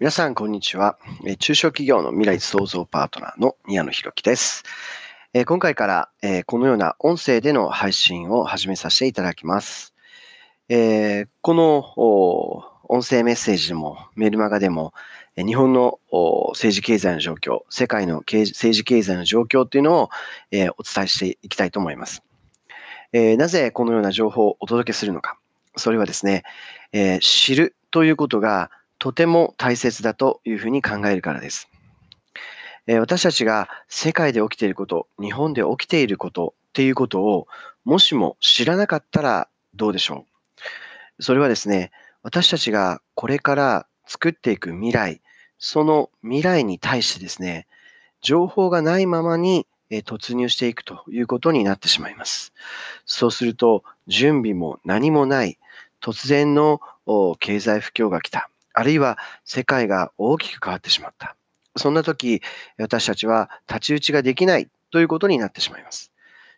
皆さん、こんにちは。中小企業の未来創造パートナーの宮野博樹です。今回から、このような音声での配信を始めさせていただきます。この音声メッセージでもメールマガでも、日本の政治経済の状況、世界の政治経済の状況というのを、お伝えしていきたいと思います。なぜこのような情報をお届けするのか。それはですね、知るということがとても大切だというふうに考えるからです。え私たちが世界で起きていること、日本で起きていることっていうことをもしも知らなかったらどうでしょう？それはですね、私たちがこれから作っていく未来、その未来に対してですね、情報がないままにえ突入していくということになってしまいます。そうすると、準備も何もない、突然の経済不況が来た。あるいは世界が大きく変わってしまった。そんな時、私たちは太刀打ちができないということになってしまいます。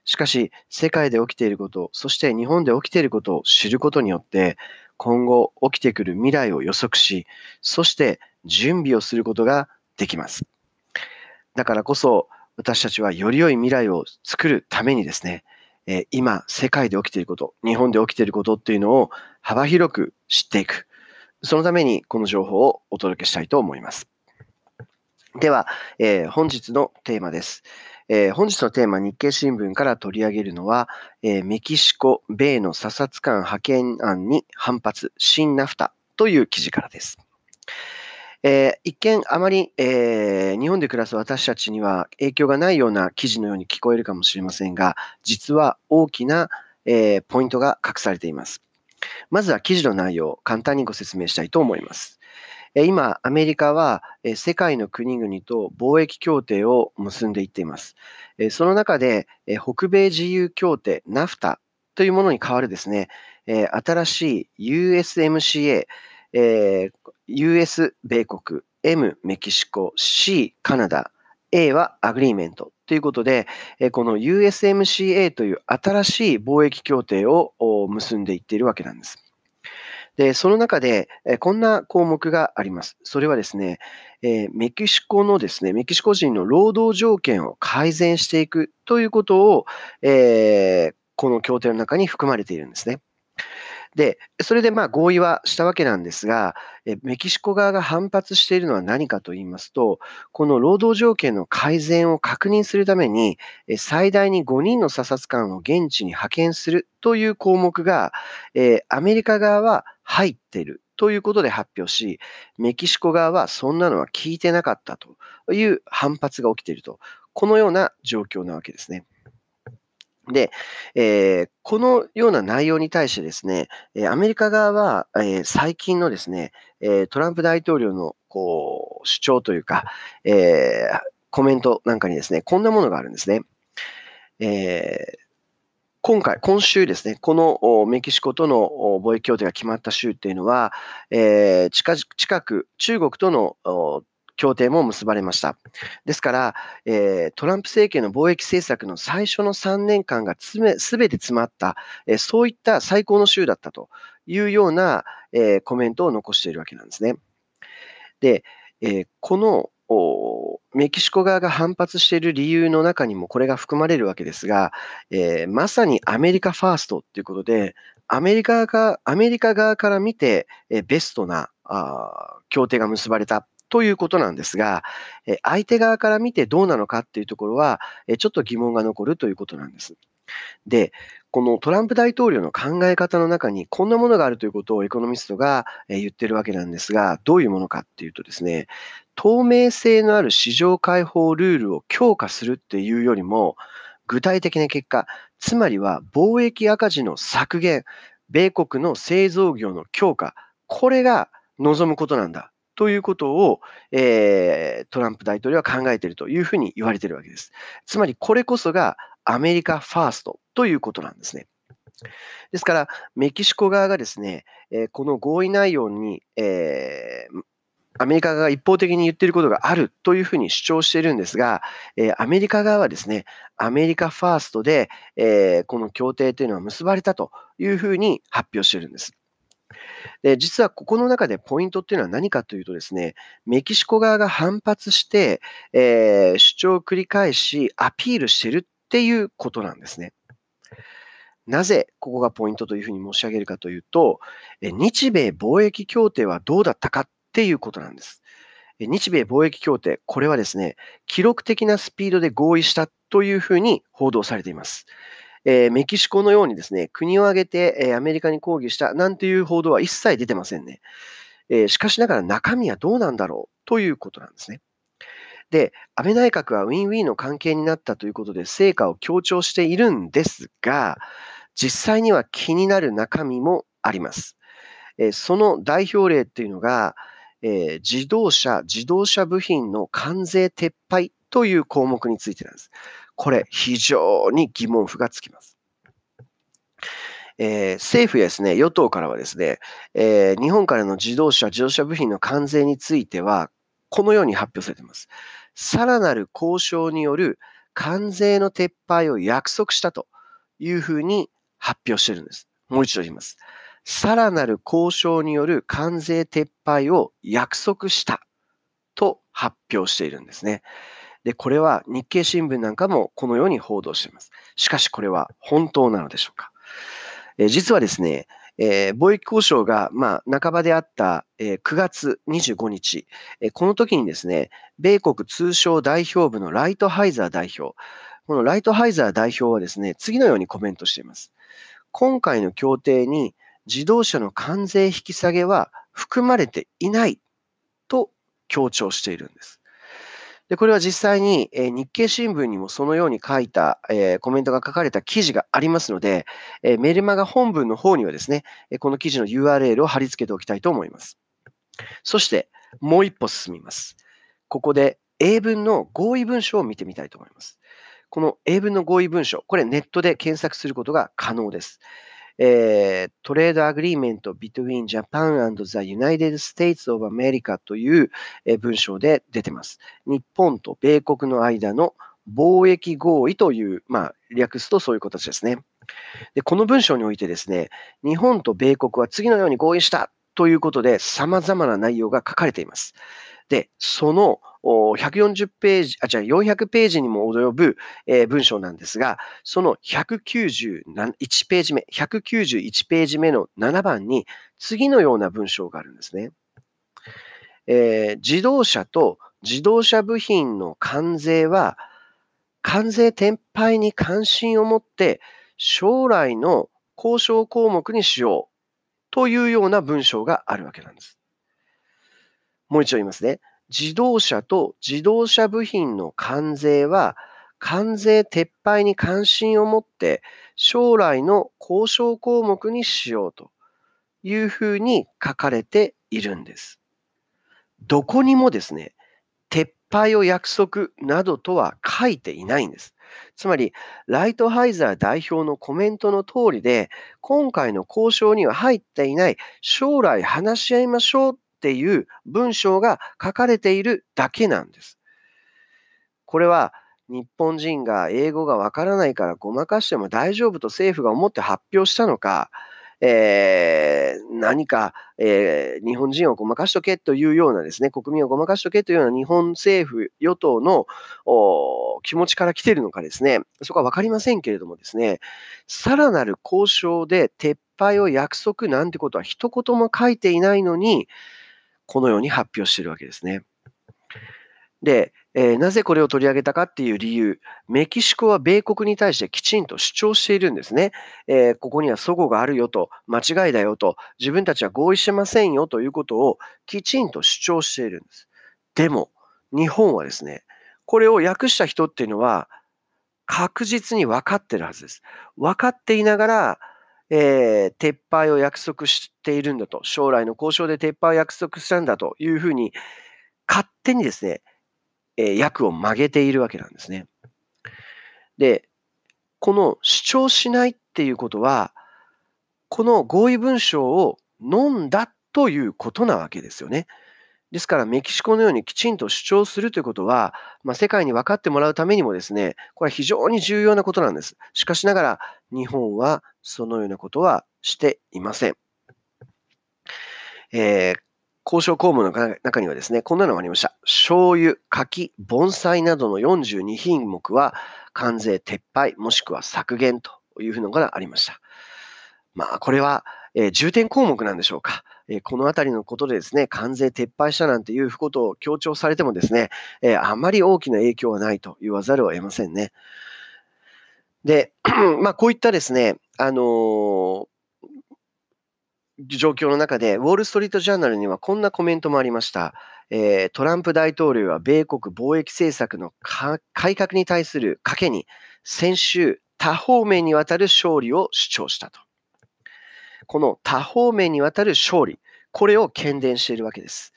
しかし、世界で起きていること、そして日本で起きていることを知ることによって、今後起きてくる未来を予測し、そして準備をすることができます。だからこそ、私たちはより良い未来を作るためにですね、え今、世界で起きていること、日本で起きていることっていうのを幅広く知っていく。そのためにこの情報をお届けしたいと思います。では、えー本日のテーマです。えー本日のテーマ、日経新聞から取り上げるのは、えーメキシコ、米の査察官派遣案に反発、新ナフタという記事からです。えー一見あまり、えー日本で暮らす私たちには影響がないような記事のように聞こえるかもしれませんが、実は大きな、えーポイントが隠されています。まずは記事の内容を簡単にご説明したいと思います。今、アメリカは世界の国々と貿易協定を結んでいっています。その中で、北米自由協定、ナフタというものに代わるですね、新しい USMCA、US 米国、M メキシコ、C カナダ、A は Agreement ということで、えこの USMCA という新しい貿易協定を結んでいっているわけなんです。で、その中で、えこんな項目があります。それはですね、えメキシコのですね、メキシコ人の労働条件を改善していくということを、えーこの協定の中に含まれているんですね。で、それでまあ合意はしたわけなんですが、メキシコ側が反発しているのは何かと言いますと、この労働条件の改善を確認するために、最大に5人の査察官を現地に派遣するという項目が、アメリカ側は入っているということで発表し、メキシコ側はそんなのは聞いてなかったという反発が起きていると、このような状況なわけですね。で、えーこのような内容に対してですね、アメリカ側は、えー最近のですね、えートランプ大統領のこう主張というか、えーコメントなんかにですね、こんなものがあるんですね。えー今回、今週ですね、このメキシコとの貿易協定が決まった週っていうのは、えー近く中国との協定も結ばれました。ですから、えートランプ政権の貿易政策の最初の3年間がつめ全て詰まった、えーそういった最高の週だったというような、えーコメントを残しているわけなんですね。で、えーこのメキシコ側が反発している理由の中にもこれが含まれるわけですが、えーまさにアメリカファーストということで、アメリカがアメリカ側から見て、えーベストなあ協定が結ばれたということなんですが、え相手側から見てどうなのかっていうところは、えちょっと疑問が残るということなんです。で、このトランプ大統領の考え方の中にこんなものがあるということをエコノミストが言ってるわけなんですが、どういうものかっていうとですね、透明性のある市場開放ルールを強化するっていうよりも、具体的な結果、つまりは貿易赤字の削減、米国の製造業の強化、これが望むことなんだということを、えートランプ大統領は考えているというふうに言われているわけです。つまりこれこそがアメリカファーストということなんですね。ですから、メキシコ側がですね、えーこの合意内容に、えーアメリカ側が一方的に言っていることがあるというふうに主張しているんですが、えーアメリカ側はですね、アメリカファーストで、えーこの協定というのは結ばれたというふうに発表しているんです。で、実はここの中でポイントっていうのは何かというとですね、メキシコ側が反発して、えー、主張を繰り返しアピールしてるっていうことなんですね。なぜここがポイントというふうに申し上げるかというと、日米貿易協定はどうだったかっていうことなんです。日米貿易協定、これはですね、記録的なスピードで合意したというふうに報道されています。えー、メキシコのようにですね、国を挙げて、えー、アメリカに抗議したなんていう報道は一切出てませんね。えー、しかしながら中身はどうなんだろうということなんですね。で、安倍内閣はウィンウィンの関係になったということで成果を強調しているんですが、実際には気になる中身もあります。えその代表例っていうのが、え自動車、自動車部品の関税撤廃という項目についてなんです。これ、非常に疑問符がつきます。えー、政府やですね、与党からはですね、えー、日本からの自動車、自動車部品の関税については、このように発表されています。さらなる交渉による関税の撤廃を約束したというふうに発表してるんです。もう一度言います。さらなる交渉による関税撤廃を約束したと発表しているんですね。で、これは日経新聞なんかもこのように報道しています。しかしこれは本当なのでしょうか。え実はですね、えー、貿易交渉が、まあ、半ばであった、えー、9月25日、えー、この時にですね、米国通商代表部のライトハイザー代表、このライトハイザー代表はですね、次のようにコメントしています。今回の協定に自動車の関税引き下げは含まれていないと強調しているんです。で、これは実際に、え、日経新聞にもそのように書いた、え、コメントが書かれた記事がありますので、え、メルマガ本文の方にはですね、この記事の URL を貼り付けておきたいと思います。そして、もう一歩進みます。ここで英文の合意文書を見てみたいと思います。この英文の合意文書、これネットで検索することが可能です。えー、 Trade Agreement between Japan and the United States of America という、えー、文章で出てます。日本と米国の間の貿易合意という、まあ、略すとそういう形ですね。で、この文章においてですね、日本と米国は次のように合意したということで様々な内容が書かれています。で、その140ページ、あ、じゃあ400ページにも及ぶ、えー、文章なんですが、その191ページ目、191ページ目の7番に次のような文章があるんですね。えー、自動車と自動車部品の関税は、関税撤廃に関心を持って将来の交渉項目にしようというような文章があるわけなんです。もう一度言いますね。自動車と自動車部品の関税は、関税撤廃に関心を持って、将来の交渉項目にしようというふうに書かれているんです。どこにもですね、撤廃を約束などとは書いていないんです。つまり、ライトハイザー代表のコメントの通りで、今回の交渉には入っていない、将来話し合いましょうっていう文章が書かれているだけなんです。これは日本人が英語がわからないからごまかしても大丈夫と政府が思って発表したのか、えー、何か、えー、日本人をごまかしとけというようなですね、国民をごまかしとけというような日本政府、与党の気持ちから来ているのかですね、そこはわかりませんけれどもですね、さらなる交渉で撤廃を約束なんてことは一言も書いていないのに、このように発表しているわけですね。で、えー、なぜこれを取り上げたかっていう理由、メキシコは米国に対してきちんと主張しているんですね。えー、ここには齟齬があるよと、間違いだよと、自分たちは合意しませんよということをきちんと主張しているんです。でも、日本はですね、これを訳した人っていうのは確実に分かってるはずです。分かっていながら、えー、撤廃を約束しているんだと、将来の交渉で撤廃を約束したんだというふうに、勝手にですね、えー、訳を曲げているわけなんですね。で、この主張しないっていうことは、この合意文書を飲んだということなわけですよね。ですから、メキシコのようにきちんと主張するということは、まあ、世界に分かってもらうためにもですね、これは非常に重要なことなんです。しかしながら、日本はそのようなことはしていません。えー、交渉項目の中にはですね、こんなのがありました。醤油、柿、盆栽などの42品目は関税撤廃もしくは削減というふうなのがありました。まあ、これは、えー、重点項目なんでしょうか。えー、このあたりのことでですね、関税撤廃したなんていうことを強調されてもですね、えー、あまり大きな影響はないと言わざるを得ませんね。で、まあ、こういったですね、あのー、状況の中で、ウォール・ストリート・ジャーナルにはこんなコメントもありました。えー、トランプ大統領は米国貿易政策の改革に対する賭けに、先週、多方面にわたる勝利を主張したと。この多方面にわたる勝利、これを喧伝しているわけです。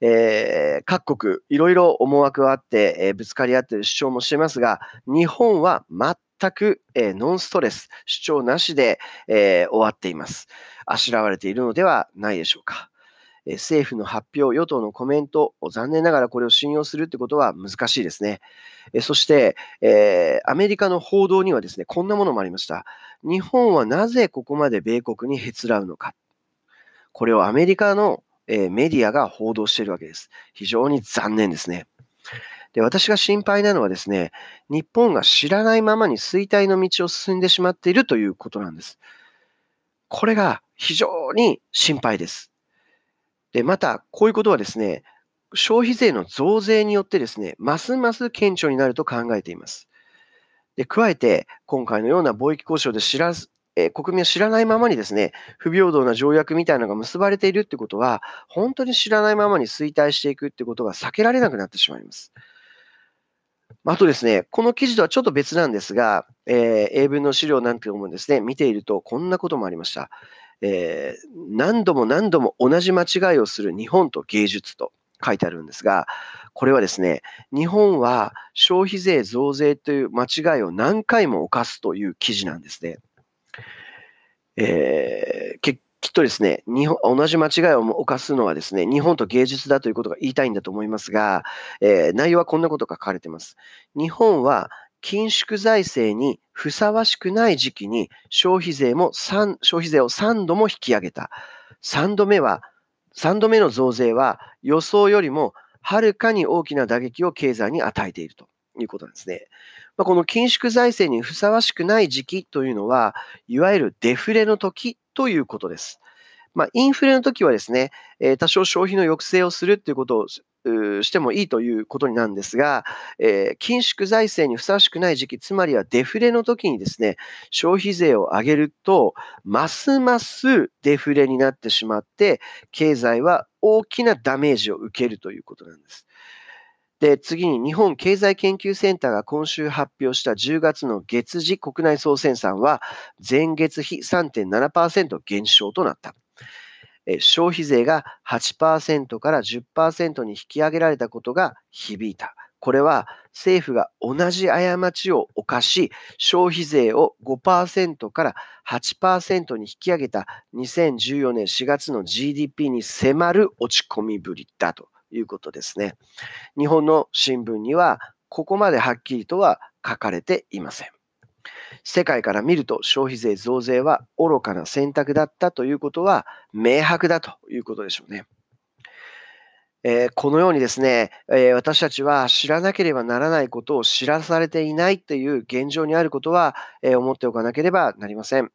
えー、各国、いろいろ思惑があって、えー、ぶつかり合っている主張もしてますが、日本は全全く、えー、ノンストレス、主張なしで、え終わっています。あしらわれているのではないでしょうかえ。政府の発表、与党のコメント、残念ながらこれを信用するってことは難しいですね。えそして、え、アメリカの報道にはですね、こんなものもありました。日本はなぜここまで米国にへつらうのか。これをアメリカの、え、メディアが報道しているわけです。非常に残念ですね。で私が心配なのはですね、日本が知らないままに衰退の道を進んでしまっているということなんです。これが非常に心配です。で、また、こういうことはですね、消費税の増税によってですね、ますます顕著になると考えています。で、加えて、今回のような貿易交渉で知らず、え国民は知らないままにですね、不平等な条約みたいなのが結ばれているってことは、本当に知らないままに衰退していくってことが避けられなくなってしまいます。あとですね、この記事とはちょっと別なんですが、えー、英文の資料なんていうのもですね、見ているとこんなこともありました。えー、何度も何度も同じ間違いをする日本と芸術と書いてあるんですが、これはですね、日本は消費税増税という間違いを何回も犯すという記事なんですね。えー、きっとですね日本、同じ間違いを犯すのはですね、日本と芸術だということが言いたいんだと思いますが、えー、内容はこんなことが書かれています。日本は緊縮財政にふさわしくない時期に消費税も3、消費税を3度も引き上げた。3度目は、3度目の増税は予想よりもはるかに大きな打撃を経済に与えているということなんですね。まあ、この緊縮財政にふさわしくない時期というのは、いわゆるデフレの時ということです。まあ、インフレの時はですね、え多少消費の抑制をするということをしてもいいということになんですが、えー、緊縮財政にふさわしくない時期、つまりはデフレの時にですね、消費税を上げると、ますますデフレになってしまって、経済は大きなダメージを受けるということなんです。で、次に日本経済研究センターが今週発表した10月の月次国内総生産は前月比3.7%減少となった。消費税が8%から10%に引き上げられたことが響いた。これは政府が同じ過ちを犯し、消費税を5%から8%に引き上げた2014年4月の GDP に迫る落ち込みぶりだということですね。日本の新聞にはここまではっきりとは書かれていません。世界から見ると消費税増税は愚かな選択だったということは明白だということでしょうね。えー、このようにですね、えー、私たちは知らなければならないことを知らされていないという現状にあることは、えー、思っておかなければなりません。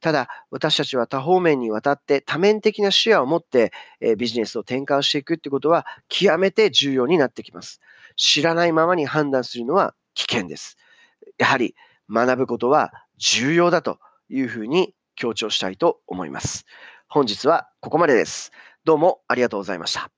ただ、私たちは多方面にわたって多面的な視野を持って、えビジネスを転換していくということは極めて重要になってきます。知らないままに判断するのは危険です。やはり学ぶことは重要だというふうに強調したいと思います。本日はここまでです。どうもありがとうございました。